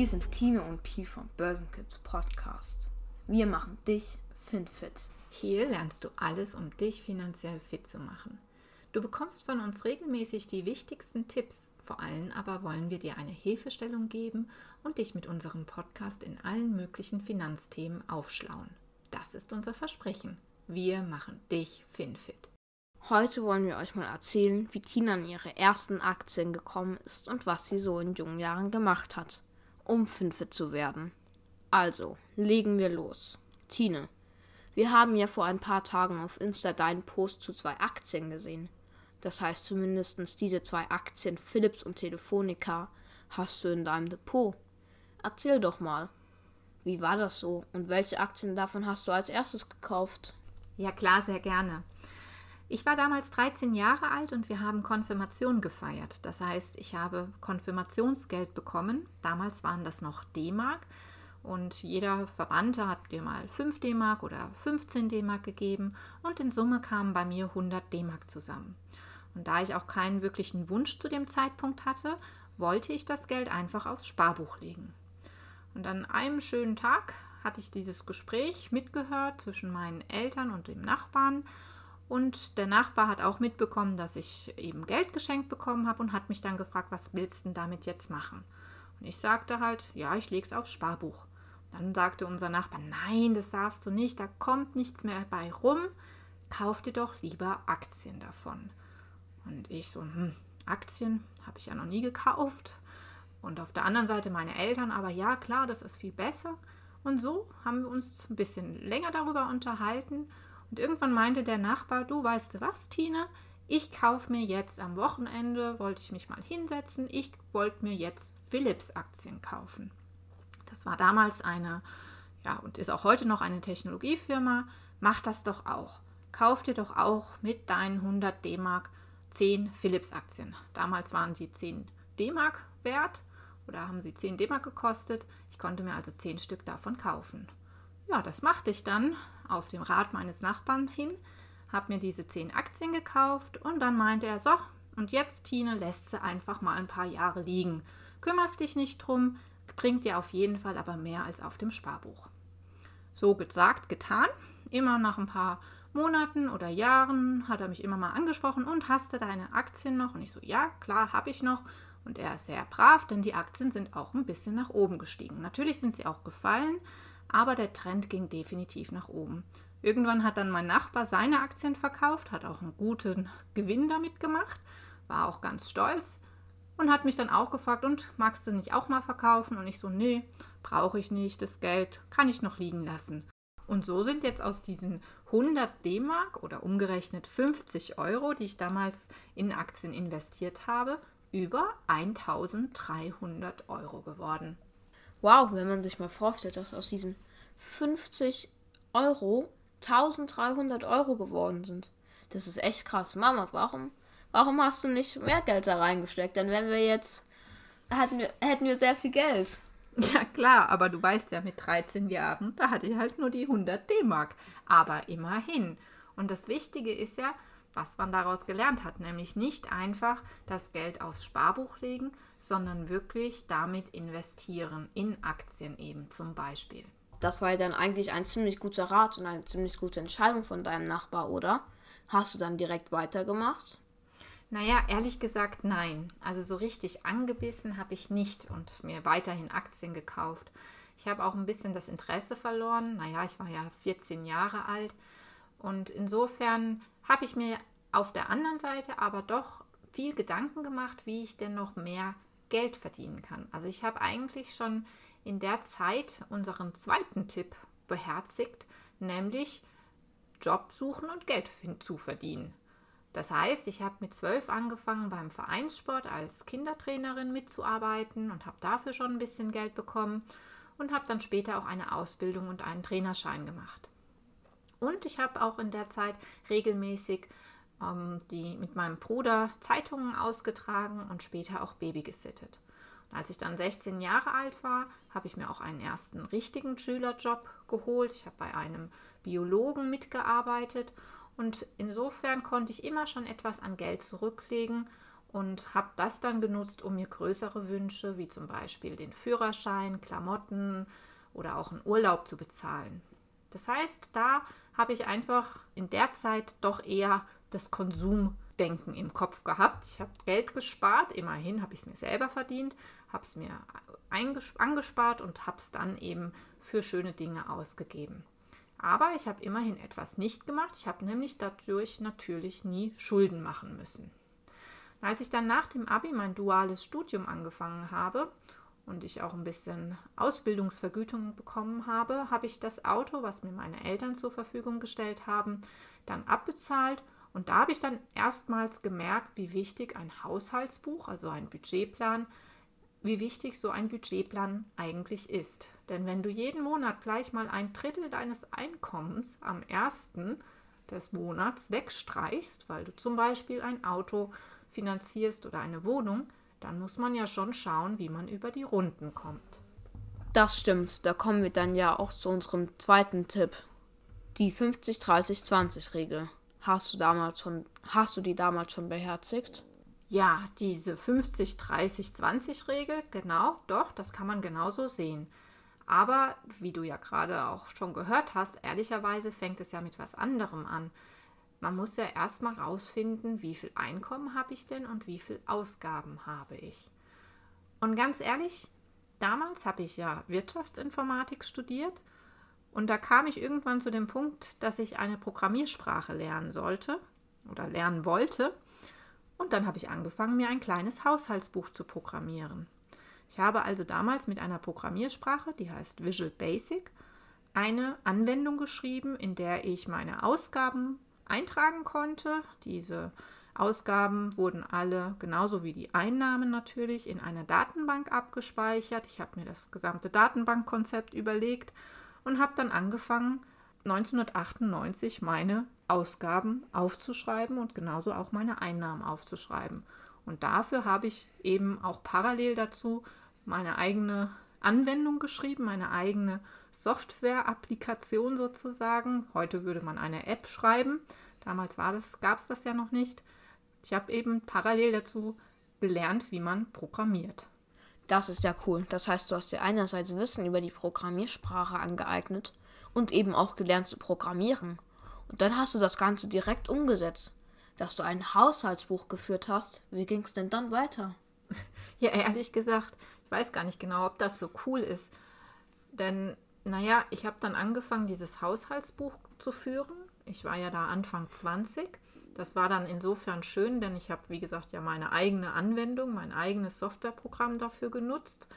Hier sind Tine und Pi vom Börsenkids Podcast. Wir machen dich FinFit. Hier lernst du alles, um dich finanziell fit zu machen. Du bekommst von uns regelmäßig die wichtigsten Tipps. Vor allem aber wollen wir dir eine Hilfestellung geben und dich mit unserem Podcast in allen möglichen Finanzthemen aufschlauen. Das ist unser Versprechen. Wir machen dich FinFit. Heute wollen wir euch mal erzählen, wie Tina an ihre ersten Aktien gekommen ist und was sie so in jungen Jahren gemacht hat, um Fünfe zu werden. Also, legen wir los. Tine, wir haben ja vor ein paar Tagen auf Insta deinen Post zu zwei Aktien gesehen. Das heißt zumindest diese zwei Aktien Philips und Telefonica hast du in deinem Depot. Erzähl doch mal. Wie war das so und welche Aktien davon hast du als erstes gekauft? Ja klar, sehr gerne. Ich war damals 13 Jahre alt und wir haben Konfirmation gefeiert. Das heißt, ich habe Konfirmationsgeld bekommen. Damals waren das noch D-Mark und jeder Verwandte hat dir mal 5 D-Mark oder 15 D-Mark gegeben und in Summe kamen bei mir 100 D-Mark zusammen. Und da ich auch keinen wirklichen Wunsch zu dem Zeitpunkt hatte, wollte ich das Geld einfach aufs Sparbuch legen. Und an einem schönen Tag hatte ich dieses Gespräch mitgehört zwischen meinen Eltern und dem Nachbarn und der Nachbar hat auch mitbekommen, dass ich eben Geld geschenkt bekommen habe und hat mich dann gefragt, was willst du denn damit jetzt machen? Und ich sagte halt, ja, ich lege es aufs Sparbuch. Dann sagte unser Nachbar, nein, das sagst du nicht, da kommt nichts mehr bei rum. Kauf dir doch lieber Aktien davon. Und ich so, hm, Aktien habe ich ja noch nie gekauft. Und auf der anderen Seite meine Eltern, aber ja, klar, das ist viel besser. Und so haben wir uns ein bisschen länger darüber unterhalten. Und irgendwann meinte der Nachbar, du weißt du was, Tina, ich kaufe mir jetzt am Wochenende, wollte ich mich mal hinsetzen, ich wollte mir jetzt Philips-Aktien kaufen. Das war damals eine, ja, und ist auch heute noch eine Technologiefirma. Mach das doch auch. Kauf dir doch auch mit deinen 100 D-Mark 10 Philips-Aktien. Damals waren die 10 D-Mark wert oder haben sie 10 D-Mark gekostet. Ich konnte mir also 10 Stück davon kaufen. Ja, das machte ich dann auf dem Rat meines Nachbarn hin, habe mir diese 10 Aktien gekauft und dann meinte er, so, und jetzt, Tine, lässt sie einfach mal ein paar Jahre liegen. Kümmerst dich nicht drum, bringt dir auf jeden Fall aber mehr als auf dem Sparbuch. So gesagt, getan. Immer nach ein paar Monaten oder Jahren hat er mich immer mal angesprochen und hast du deine Aktien noch? Und ich so, ja, klar, habe ich noch. Und er ist sehr brav, denn die Aktien sind auch ein bisschen nach oben gestiegen. Natürlich sind sie auch gefallen, aber der Trend ging definitiv nach oben. Irgendwann hat dann mein Nachbar seine Aktien verkauft, hat auch einen guten Gewinn damit gemacht, war auch ganz stolz und hat mich dann auch gefragt, und magst du nicht auch mal verkaufen? Und ich so, nee, brauche ich nicht, das Geld kann ich noch liegen lassen. Und so sind jetzt aus diesen 100 D-Mark oder umgerechnet 50 Euro, die ich damals in Aktien investiert habe, über 1300 Euro geworden. Wow, wenn man sich mal vorstellt, dass aus diesen 50 Euro 1300 Euro geworden sind. Das ist echt krass. Mama, warum, warum hast du nicht mehr Geld da reingesteckt? Dann wären wir jetzt, hätten wir, hätten wir sehr viel Geld. Ja klar, aber du weißt ja, mit 13 Jahren, da hatte ich halt nur die 100 D-Mark. Aber immerhin. Und das Wichtige ist ja, was man daraus gelernt hat, nämlich nicht einfach das Geld aufs Sparbuch legen, sondern wirklich damit investieren, in Aktien eben zum Beispiel. Das war ja dann eigentlich ein ziemlich guter Rat und eine ziemlich gute Entscheidung von deinem Nachbar, oder? Hast du dann direkt weitergemacht? Naja, ehrlich gesagt nein. Also so richtig angebissen habe ich nicht und mir weiterhin Aktien gekauft. Ich habe auch ein bisschen das Interesse verloren. Naja, ich war ja 14 Jahre alt und insofern habe ich mir auf der anderen Seite aber doch viel Gedanken gemacht, wie ich denn noch mehr Geld verdienen kann. Also ich habe eigentlich schon in der Zeit unseren zweiten Tipp beherzigt, nämlich Job suchen und Geld zu verdienen. Das heißt, ich habe mit zwölf angefangen beim Vereinssport als Kindertrainerin mitzuarbeiten und habe dafür schon ein bisschen Geld bekommen und habe dann später auch eine Ausbildung und einen Trainerschein gemacht. Und ich habe auch in der Zeit regelmäßig ähm, die, mit meinem Bruder Zeitungen ausgetragen und später auch Baby gesittet. Und als ich dann 16 Jahre alt war, habe ich mir auch einen ersten richtigen Schülerjob geholt. Ich habe bei einem Biologen mitgearbeitet und insofern konnte ich immer schon etwas an Geld zurücklegen und habe das dann genutzt, um mir größere Wünsche, wie zum Beispiel den Führerschein, Klamotten oder auch einen Urlaub zu bezahlen. Das heißt, da habe ich einfach in der Zeit doch eher das Konsumdenken im Kopf gehabt. Ich habe Geld gespart, immerhin habe ich es mir selber verdient, habe es mir angespart und habe es dann eben für schöne Dinge ausgegeben. Aber ich habe immerhin etwas nicht gemacht. Ich habe nämlich dadurch natürlich nie Schulden machen müssen. Als ich dann nach dem ABI mein duales Studium angefangen habe und ich auch ein bisschen Ausbildungsvergütung bekommen habe, habe ich das Auto, was mir meine Eltern zur Verfügung gestellt haben, dann abbezahlt und da habe ich dann erstmals gemerkt, wie wichtig ein Haushaltsbuch, also ein Budgetplan, wie wichtig so ein Budgetplan eigentlich ist. Denn wenn du jeden Monat gleich mal ein Drittel deines Einkommens am ersten des Monats wegstreichst, weil du zum Beispiel ein Auto finanzierst oder eine Wohnung, dann muss man ja schon schauen, wie man über die Runden kommt. Das stimmt, da kommen wir dann ja auch zu unserem zweiten Tipp. Die 50-30-20-Regel. Hast du damals schon, hast du die damals schon beherzigt? Ja, diese 50-30-20-Regel, genau, doch, das kann man genauso sehen. Aber wie du ja gerade auch schon gehört hast, ehrlicherweise fängt es ja mit was anderem an. Man muss ja erstmal rausfinden, wie viel Einkommen habe ich denn und wie viel Ausgaben habe ich. Und ganz ehrlich, damals habe ich ja Wirtschaftsinformatik studiert und da kam ich irgendwann zu dem Punkt, dass ich eine Programmiersprache lernen sollte oder lernen wollte. Und dann habe ich angefangen, mir ein kleines Haushaltsbuch zu programmieren. Ich habe also damals mit einer Programmiersprache, die heißt Visual Basic, eine Anwendung geschrieben, in der ich meine Ausgaben eintragen konnte. Diese Ausgaben wurden alle, genauso wie die Einnahmen natürlich, in einer Datenbank abgespeichert. Ich habe mir das gesamte Datenbankkonzept überlegt und habe dann angefangen, 1998 meine Ausgaben aufzuschreiben und genauso auch meine Einnahmen aufzuschreiben. Und dafür habe ich eben auch parallel dazu meine eigene Anwendung geschrieben, meine eigene Software-Applikation sozusagen. Heute würde man eine App schreiben. Damals gab es das ja noch nicht. Ich habe eben parallel dazu gelernt, wie man programmiert. Das ist ja cool. Das heißt, du hast dir einerseits Wissen über die Programmiersprache angeeignet und eben auch gelernt zu programmieren. Und dann hast du das Ganze direkt umgesetzt. Dass du ein Haushaltsbuch geführt hast, wie ging es denn dann weiter? Ja, ehrlich gesagt, ich weiß gar nicht genau, ob das so cool ist. Denn, naja, ich habe dann angefangen, dieses Haushaltsbuch zu führen. Ich war ja da Anfang 20. Das war dann insofern schön, denn ich habe, wie gesagt, ja meine eigene Anwendung, mein eigenes Softwareprogramm dafür genutzt.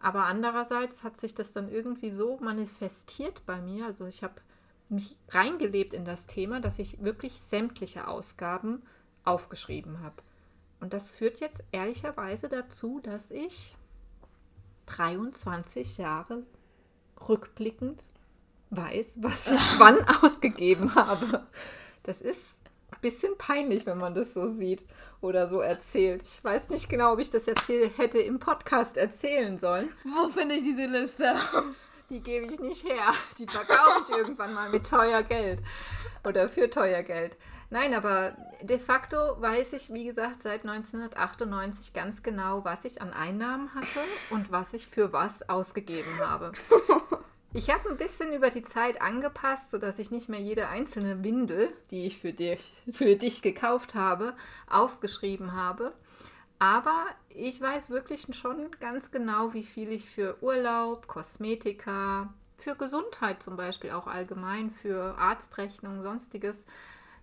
Aber andererseits hat sich das dann irgendwie so manifestiert bei mir. Also ich habe mich reingelebt in das Thema, dass ich wirklich sämtliche Ausgaben aufgeschrieben habe. Und das führt jetzt ehrlicherweise dazu, dass ich 23 Jahre rückblickend weiß, was ich wann ausgegeben habe. Das ist ein bisschen peinlich, wenn man das so sieht oder so erzählt. Ich weiß nicht genau, ob ich das jetzt hier hätte im Podcast erzählen sollen. Wo finde ich diese Liste? Die gebe ich nicht her. Die verkaufe ich irgendwann mal mit teuer Geld oder für teuer Geld. Nein, aber de facto weiß ich, wie gesagt, seit 1998 ganz genau, was ich an Einnahmen hatte und was ich für was ausgegeben habe. Ich habe ein bisschen über die Zeit angepasst, sodass ich nicht mehr jede einzelne Windel, die ich für dich, für dich gekauft habe, aufgeschrieben habe. Aber ich weiß wirklich schon ganz genau, wie viel ich für Urlaub, Kosmetika, für Gesundheit zum Beispiel auch allgemein, für Arztrechnung, sonstiges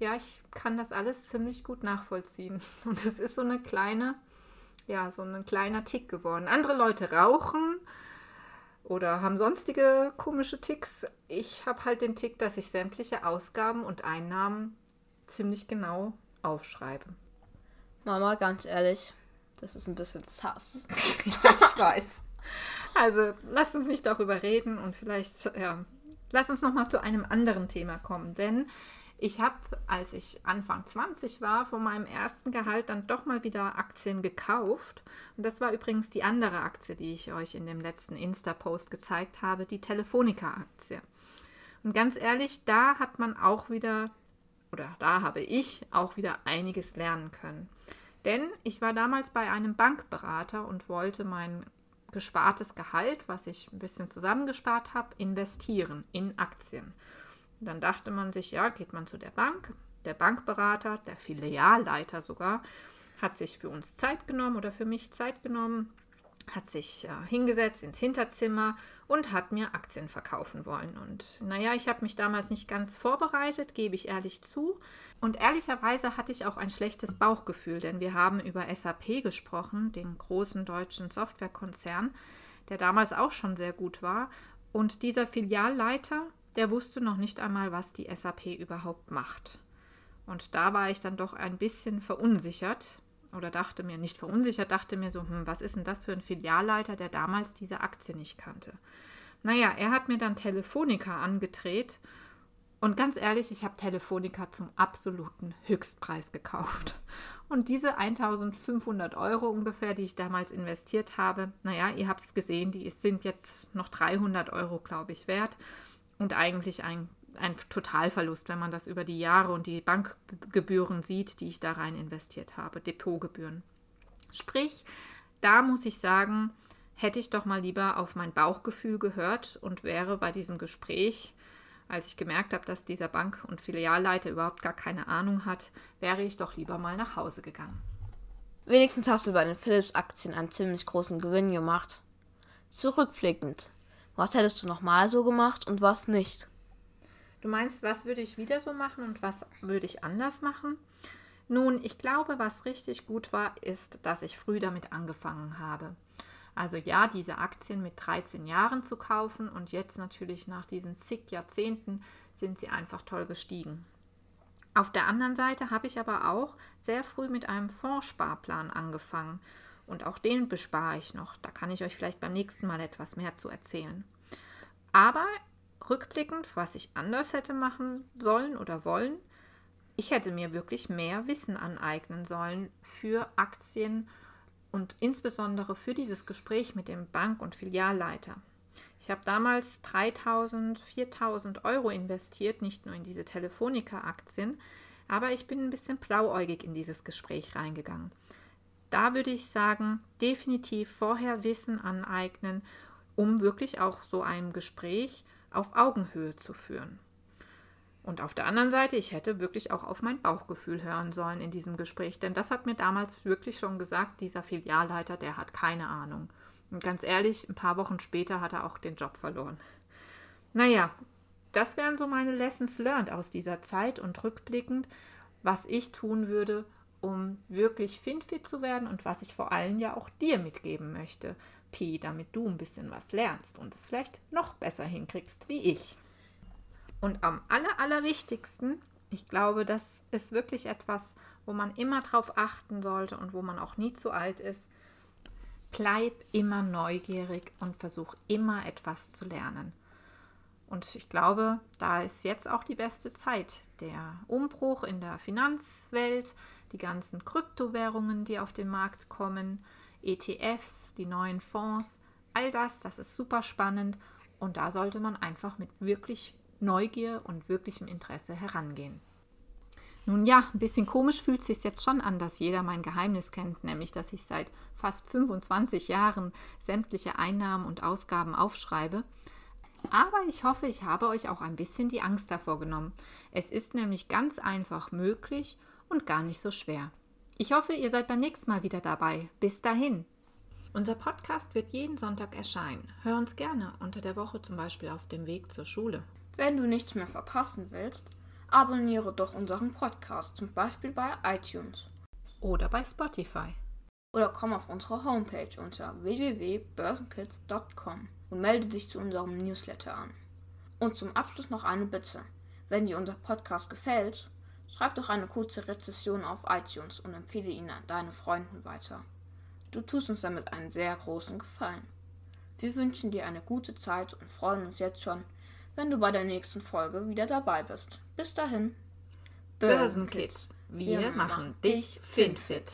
ja, ich kann das alles ziemlich gut nachvollziehen. Und es ist so eine kleine, ja, so ein kleiner Tick geworden. Andere Leute rauchen oder haben sonstige komische Ticks. Ich habe halt den Tick, dass ich sämtliche Ausgaben und Einnahmen ziemlich genau aufschreibe. Mama, ganz ehrlich, das ist ein bisschen sass. ja, ich weiß. Also, lasst uns nicht darüber reden und vielleicht, ja, lasst uns nochmal zu einem anderen Thema kommen, denn ich habe, als ich Anfang 20 war, von meinem ersten Gehalt dann doch mal wieder Aktien gekauft. Und das war übrigens die andere Aktie, die ich euch in dem letzten Insta-Post gezeigt habe, die Telefonica-Aktie. Und ganz ehrlich, da hat man auch wieder, oder da habe ich auch wieder einiges lernen können. Denn ich war damals bei einem Bankberater und wollte mein gespartes Gehalt, was ich ein bisschen zusammengespart habe, investieren in Aktien. Dann dachte man sich, ja, geht man zu der Bank. Der Bankberater, der Filialleiter sogar, hat sich für uns Zeit genommen oder für mich Zeit genommen, hat sich äh, hingesetzt ins Hinterzimmer und hat mir Aktien verkaufen wollen. Und naja, ich habe mich damals nicht ganz vorbereitet, gebe ich ehrlich zu. Und ehrlicherweise hatte ich auch ein schlechtes Bauchgefühl, denn wir haben über SAP gesprochen, den großen deutschen Softwarekonzern, der damals auch schon sehr gut war. Und dieser Filialleiter, der wusste noch nicht einmal, was die SAP überhaupt macht. Und da war ich dann doch ein bisschen verunsichert oder dachte mir, nicht verunsichert, dachte mir so, hm, was ist denn das für ein Filialleiter, der damals diese Aktie nicht kannte. Naja, er hat mir dann Telefonica angedreht und ganz ehrlich, ich habe Telefonica zum absoluten Höchstpreis gekauft. Und diese 1500 Euro ungefähr, die ich damals investiert habe, naja, ihr habt es gesehen, die sind jetzt noch 300 Euro, glaube ich, wert. Und eigentlich ein, ein Totalverlust, wenn man das über die Jahre und die Bankgebühren sieht, die ich da rein investiert habe, Depotgebühren. Sprich, da muss ich sagen, hätte ich doch mal lieber auf mein Bauchgefühl gehört und wäre bei diesem Gespräch als ich gemerkt habe, dass dieser Bank- und Filialleiter überhaupt gar keine Ahnung hat, wäre ich doch lieber mal nach Hause gegangen. Wenigstens hast du bei den Philips-Aktien einen ziemlich großen Gewinn gemacht. Zurückblickend, was hättest du nochmal so gemacht und was nicht? Du meinst, was würde ich wieder so machen und was würde ich anders machen? Nun, ich glaube, was richtig gut war, ist, dass ich früh damit angefangen habe. Also ja, diese Aktien mit 13 Jahren zu kaufen und jetzt natürlich nach diesen zig Jahrzehnten sind sie einfach toll gestiegen. Auf der anderen Seite habe ich aber auch sehr früh mit einem Fondssparplan angefangen und auch den bespare ich noch. Da kann ich euch vielleicht beim nächsten Mal etwas mehr zu erzählen. Aber rückblickend, was ich anders hätte machen sollen oder wollen, ich hätte mir wirklich mehr Wissen aneignen sollen für Aktien und insbesondere für dieses Gespräch mit dem Bank- und Filialleiter. Ich habe damals 3000, 4000 Euro investiert, nicht nur in diese Telefonica-Aktien, aber ich bin ein bisschen blauäugig in dieses Gespräch reingegangen. Da würde ich sagen, definitiv vorher Wissen aneignen, um wirklich auch so ein Gespräch auf Augenhöhe zu führen. Und auf der anderen Seite, ich hätte wirklich auch auf mein Bauchgefühl hören sollen in diesem Gespräch, denn das hat mir damals wirklich schon gesagt, dieser Filialleiter, der hat keine Ahnung. Und ganz ehrlich, ein paar Wochen später hat er auch den Job verloren. Naja, das wären so meine Lessons learned aus dieser Zeit und rückblickend, was ich tun würde, um wirklich finfit zu werden und was ich vor allem ja auch dir mitgeben möchte, Pi, damit du ein bisschen was lernst und es vielleicht noch besser hinkriegst wie ich. Und am aller, allerwichtigsten, ich glaube, das ist wirklich etwas, wo man immer drauf achten sollte und wo man auch nie zu alt ist. Bleib immer neugierig und versuch immer etwas zu lernen. Und ich glaube, da ist jetzt auch die beste Zeit. Der Umbruch in der Finanzwelt, die ganzen Kryptowährungen, die auf den Markt kommen, ETFs, die neuen Fonds, all das, das ist super spannend und da sollte man einfach mit wirklich Neugier und wirklichem Interesse herangehen. Nun ja, ein bisschen komisch fühlt es sich jetzt schon an, dass jeder mein Geheimnis kennt, nämlich dass ich seit fast 25 Jahren sämtliche Einnahmen und Ausgaben aufschreibe. Aber ich hoffe, ich habe euch auch ein bisschen die Angst davor genommen. Es ist nämlich ganz einfach möglich und gar nicht so schwer. Ich hoffe, ihr seid beim nächsten Mal wieder dabei. Bis dahin. Unser Podcast wird jeden Sonntag erscheinen. Hör uns gerne unter der Woche zum Beispiel auf dem Weg zur Schule. Wenn du nichts mehr verpassen willst, abonniere doch unseren Podcast, zum Beispiel bei iTunes oder bei Spotify. Oder komm auf unsere Homepage unter www.börsenkids.com und melde dich zu unserem Newsletter an. Und zum Abschluss noch eine Bitte. Wenn dir unser Podcast gefällt, schreib doch eine kurze Rezession auf iTunes und empfehle ihn an deine Freunden weiter. Du tust uns damit einen sehr großen Gefallen. Wir wünschen dir eine gute Zeit und freuen uns jetzt schon, wenn du bei der nächsten Folge wieder dabei bist. Bis dahin. Börsenkids, wir, machen dich finfit.